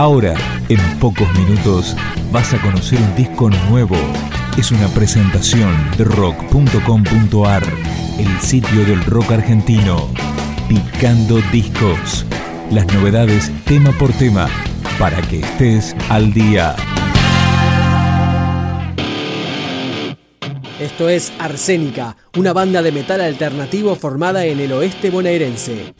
Ahora, en pocos minutos, vas a conocer un disco nuevo. Es una presentación de rock.com.ar, el sitio del rock argentino. Picando discos. Las novedades tema por tema, para que estés al día. Esto es Arsénica, una banda de metal alternativo formada en el oeste bonaerense.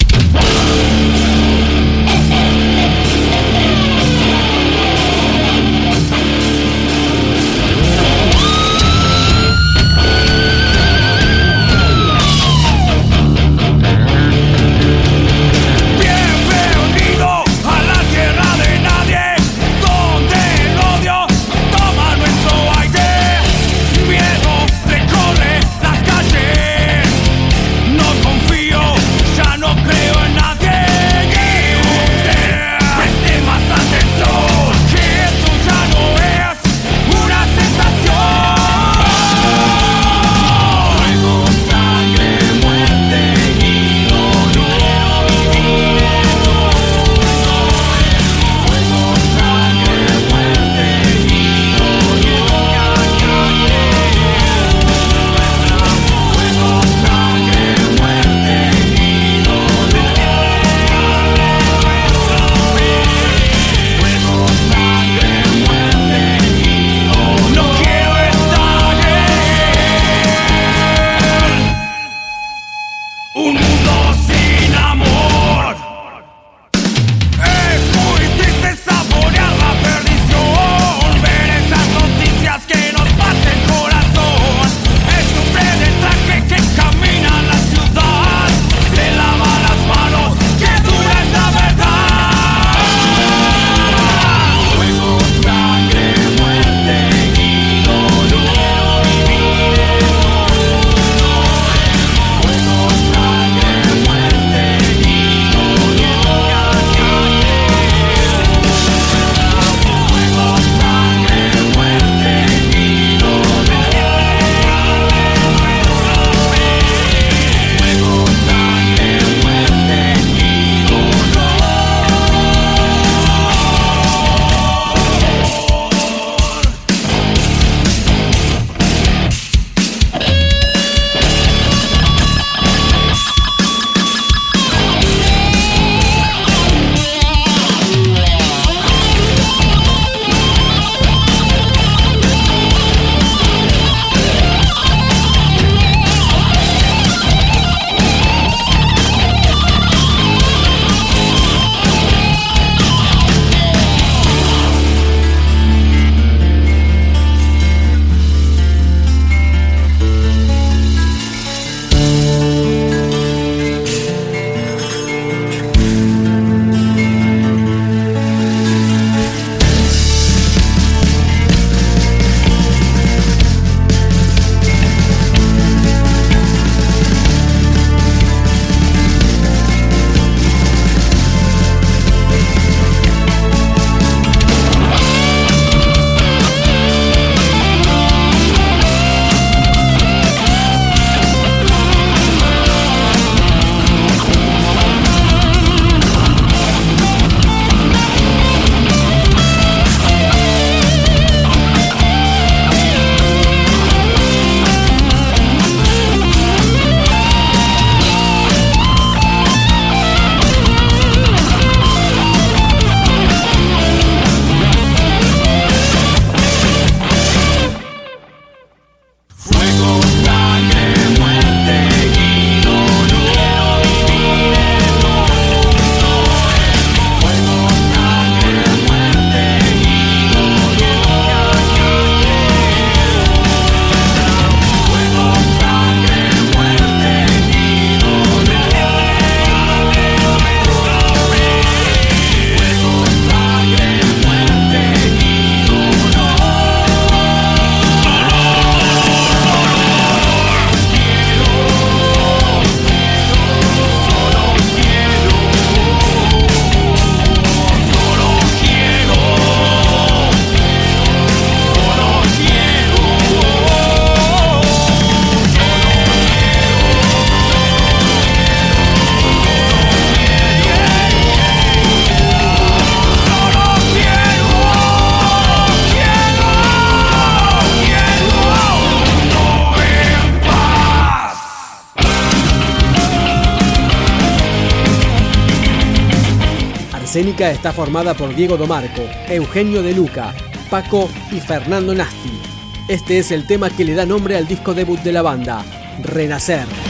Arsénica está formada por Diego Domarco, Eugenio De Luca, Paco y Fernando Nasti. Este es el tema que le da nombre al disco debut de la banda, Renacer.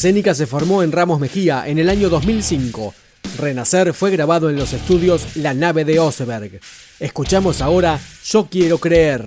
Arsénica se formó en Ramos Mejía en el año 2005. Renacer fue grabado en los estudios La Nave de Oseberg. Escuchamos ahora Yo Quiero Creer.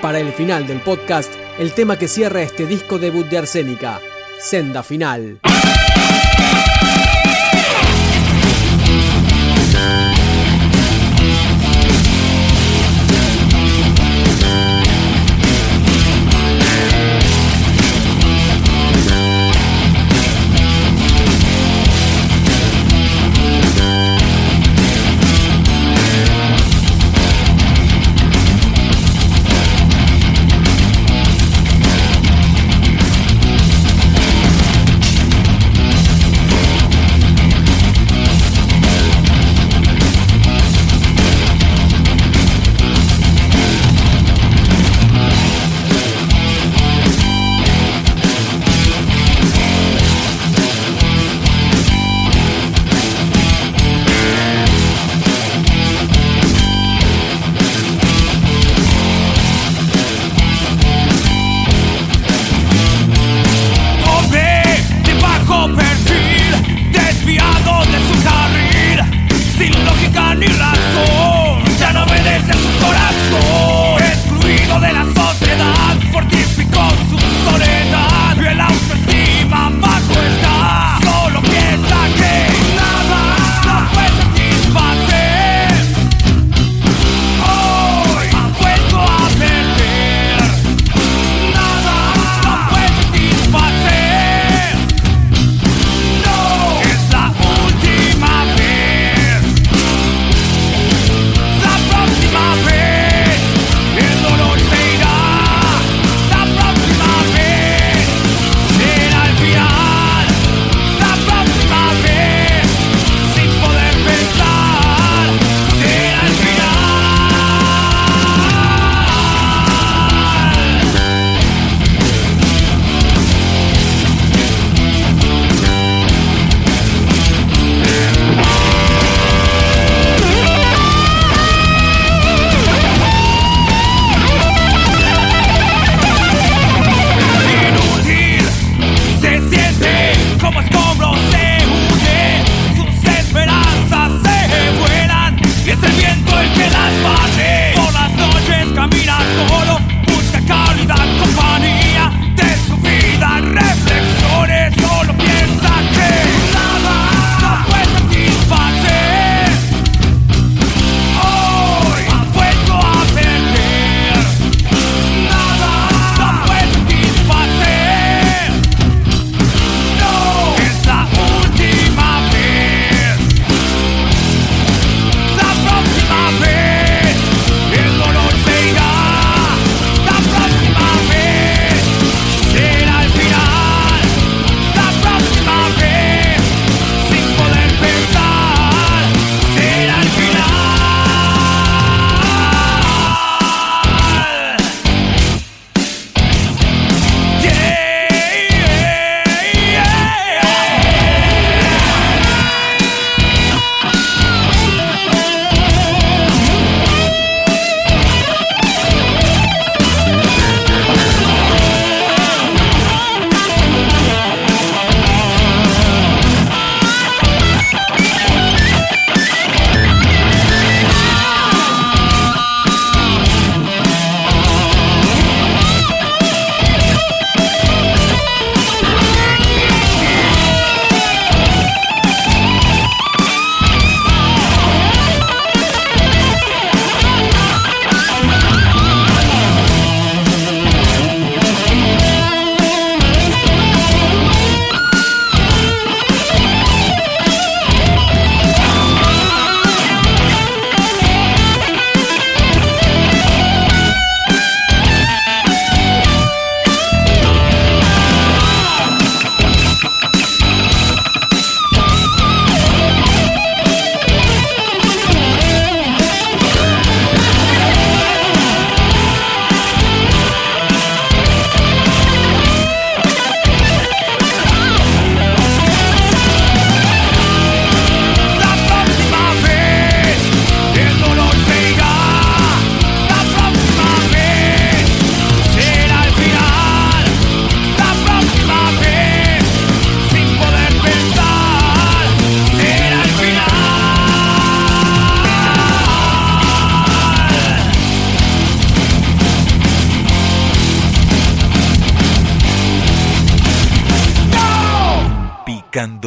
Para el final del podcast, el tema que cierra este disco debut de Arsénica, Senda Final.